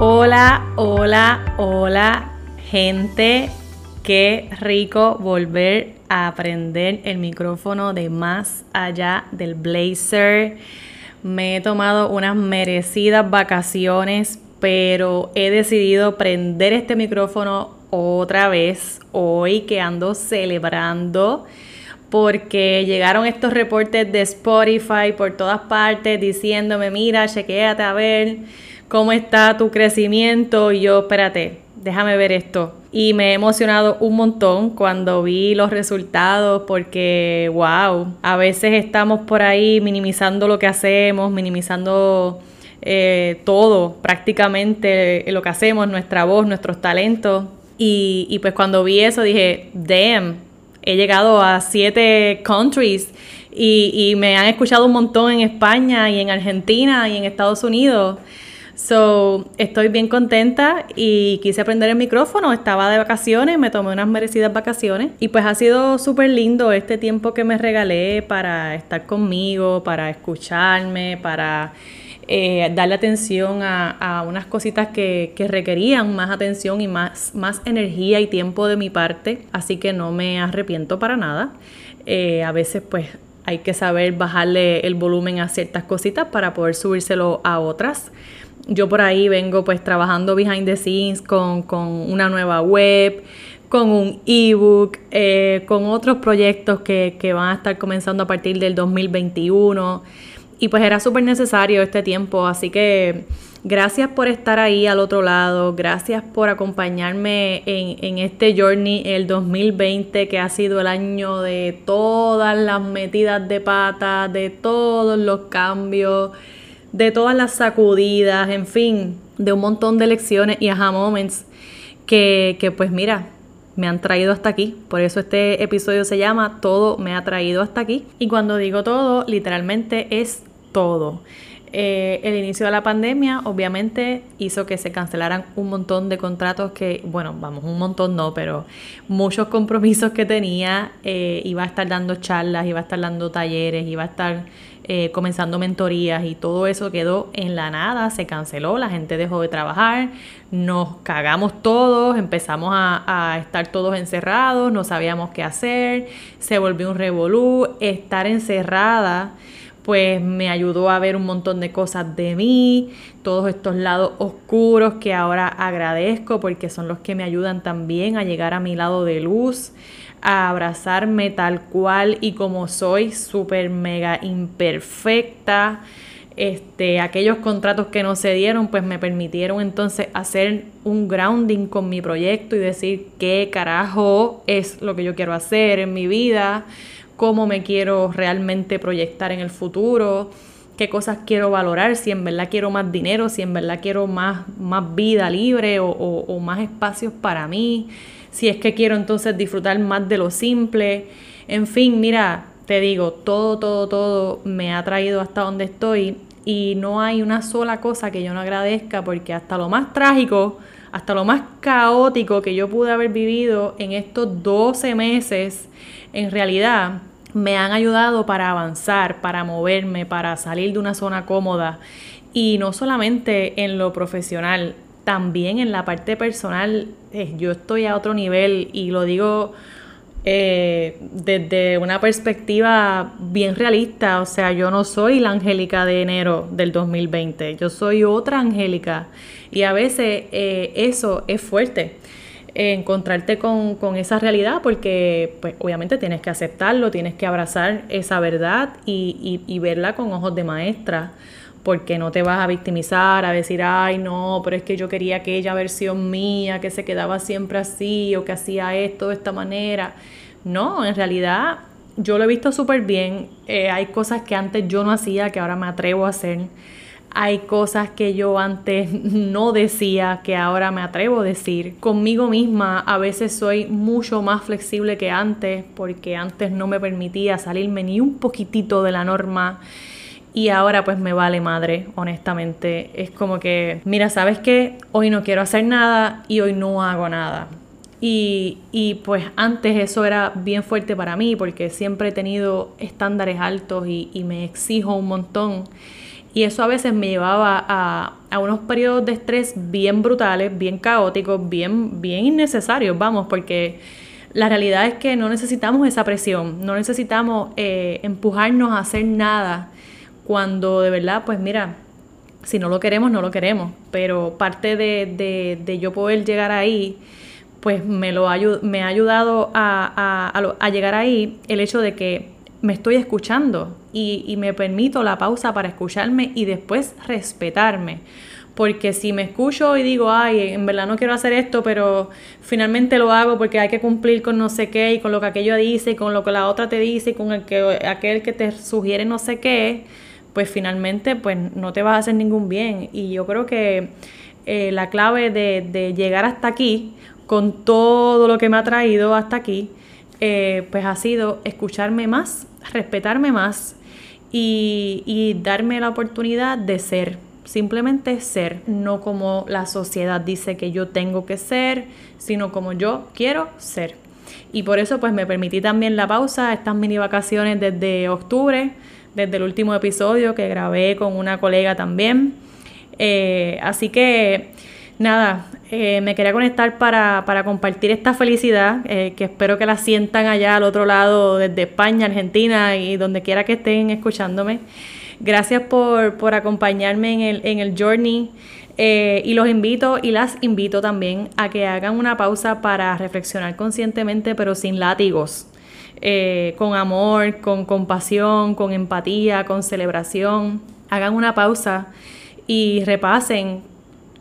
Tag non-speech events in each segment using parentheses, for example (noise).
Hola, hola, hola, gente. Qué rico volver a aprender el micrófono de más allá del blazer. Me he tomado unas merecidas vacaciones, pero he decidido prender este micrófono otra vez hoy que ando celebrando porque llegaron estos reportes de Spotify por todas partes diciéndome, mira, chequéate a ver ¿cómo está tu crecimiento? Y yo, espérate, déjame ver esto. Y me he emocionado un montón cuando vi los resultados porque, wow, a veces estamos por ahí minimizando lo que hacemos, minimizando eh, todo, prácticamente lo que hacemos, nuestra voz, nuestros talentos. Y, y pues cuando vi eso dije, damn, he llegado a siete countries y, y me han escuchado un montón en España y en Argentina y en Estados Unidos. So, estoy bien contenta y quise aprender el micrófono. Estaba de vacaciones, me tomé unas merecidas vacaciones y pues ha sido súper lindo este tiempo que me regalé para estar conmigo, para escucharme, para eh, darle atención a, unas cositas que, requerían más atención y más, más energía y tiempo de mi parte. Así que no me arrepiento para nada. Eh, a veces pues hay que saber bajarle el volumen a ciertas cositas para poder subírselo a otras yo por ahí vengo pues trabajando behind the scenes con, una nueva web, con un ebook, eh, con otros proyectos que, que, van a estar comenzando a partir del 2021. Y pues era súper necesario este tiempo, así que gracias por estar ahí al otro lado, gracias por acompañarme en, en este journey, el 2020, que ha sido el año de todas las metidas de pata, de todos los cambios de todas las sacudidas, en fin, de un montón de lecciones y aha moments que, que pues mira, me han traído hasta aquí. Por eso este episodio se llama Todo me ha traído hasta aquí. Y cuando digo todo, literalmente es todo. Eh, el inicio de la pandemia obviamente hizo que se cancelaran un montón de contratos que, bueno, vamos, un montón no, pero muchos compromisos que tenía. Eh, iba a estar dando charlas, iba a estar dando talleres, iba a estar eh, comenzando mentorías y todo eso quedó en la nada, se canceló, la gente dejó de trabajar, nos cagamos todos, empezamos a, a estar todos encerrados, no sabíamos qué hacer, se volvió un revolú, estar encerrada pues me ayudó a ver un montón de cosas de mí, todos estos lados oscuros que ahora agradezco porque son los que me ayudan también a llegar a mi lado de luz, a abrazarme tal cual y como soy, súper mega imperfecta. Este, aquellos contratos que no se dieron, pues me permitieron entonces hacer un grounding con mi proyecto y decir qué carajo es lo que yo quiero hacer en mi vida cómo me quiero realmente proyectar en el futuro, qué cosas quiero valorar, si en verdad quiero más dinero, si en verdad quiero más, más vida libre o, más espacios para mí, si es que quiero entonces disfrutar más de lo simple. En fin, mira, te digo, todo, todo, todo me ha traído hasta donde estoy y no hay una sola cosa que yo no agradezca porque hasta lo más trágico, hasta lo más caótico que yo pude haber vivido en estos 12 meses, en realidad me han ayudado para avanzar, para moverme, para salir de una zona cómoda. Y no solamente en lo profesional, también en la parte personal, eh, yo estoy a otro nivel y lo digo eh, desde una perspectiva bien realista. O sea, yo no soy la Angélica de enero del 2020, yo soy otra Angélica. Y a veces eh, eso es fuerte encontrarte con, esa realidad porque pues obviamente tienes que aceptarlo, tienes que abrazar esa verdad y, verla con ojos de maestra porque no te vas a victimizar, a decir, ay, no, pero es que yo quería aquella versión mía que se quedaba siempre así o que hacía esto de esta manera. No, en realidad yo lo he visto súper bien. Eh, hay cosas que antes yo no hacía que ahora me atrevo a hacer. hay cosas que yo antes (laughs) no decía que ahora me atrevo a decir. Conmigo misma a veces soy mucho más flexible que antes porque antes no me permitía salirme ni un poquitito de la norma. Y ahora pues me vale madre, honestamente. Es como que, mira, ¿sabes qué? Hoy no quiero hacer nada y hoy no hago nada. Y, y, pues antes eso era bien fuerte para mí porque siempre he tenido estándares altos y, y me exijo un montón. Y eso a veces me llevaba a, a, unos periodos de estrés bien brutales, bien caóticos, bien, bien innecesarios, vamos, porque la realidad es que no necesitamos esa presión, no necesitamos eh, empujarnos a hacer nada cuando de verdad, pues mira, si no lo queremos, no lo queremos, pero parte de, de, de yo poder llegar ahí, pues me, lo me ha ayudado a, a, a llegar ahí el hecho de que me estoy escuchando y, me permito la pausa para escucharme y después respetarme. Porque si me escucho y digo, ay, en verdad no quiero hacer esto, pero finalmente lo hago porque hay que cumplir con no sé qué y con lo que aquello dice y con lo que la otra te dice y con el que, aquel que te sugiere no sé qué, pues finalmente pues no te vas a hacer ningún bien. Y yo creo que eh, la clave de, de llegar hasta aquí, con todo lo que me ha traído hasta aquí, eh, pues ha sido escucharme más, respetarme más y, darme la oportunidad de ser, simplemente ser, no como la sociedad dice que yo tengo que ser, sino como yo quiero ser. Y por eso pues me permití también la pausa, estas mini vacaciones desde octubre, desde el último episodio que grabé con una colega también. Eh, así que nada, eh, me quería conectar para, compartir esta felicidad, eh, que espero que la sientan allá al otro lado, desde España, Argentina y donde quiera que estén escuchándome. Gracias por, acompañarme en el, en el journey eh, y los invito y las invito también a que hagan una pausa para reflexionar conscientemente, pero sin látigos. Con amor, con compasión, con empatía, con celebración. Hagan una pausa y repasen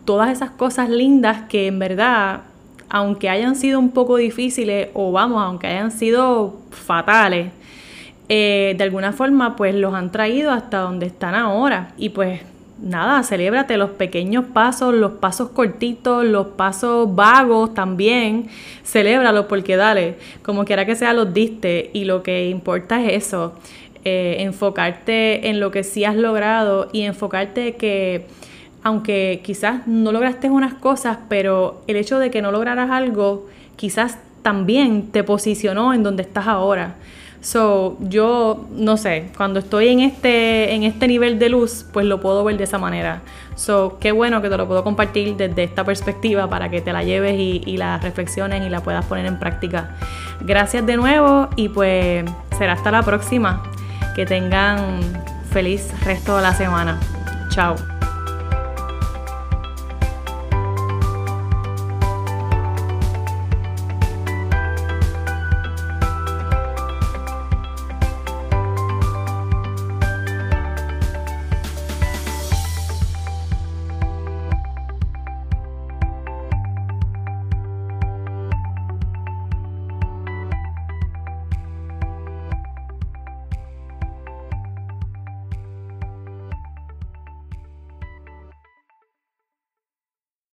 todas esas cosas lindas que en verdad, aunque hayan sido un poco difíciles o vamos, aunque hayan sido fatales, eh, de alguna forma pues los han traído hasta donde están ahora. Y pues nada, celébrate los pequeños pasos, los pasos cortitos, los pasos vagos también, celébralos porque dale, como quiera que sea los diste y lo que importa es eso, eh, enfocarte en lo que sí has logrado y enfocarte que aunque quizás no lograste unas cosas, pero el hecho de que no lograras algo quizás también te posicionó en donde estás ahora. So, yo no sé, cuando estoy en este, en este nivel de luz, pues lo puedo ver de esa manera. So, qué bueno que te lo puedo compartir desde esta perspectiva para que te la lleves y, y la reflexiones y la puedas poner en práctica. Gracias de nuevo y pues será hasta la próxima. Que tengan feliz resto de la semana. Chao.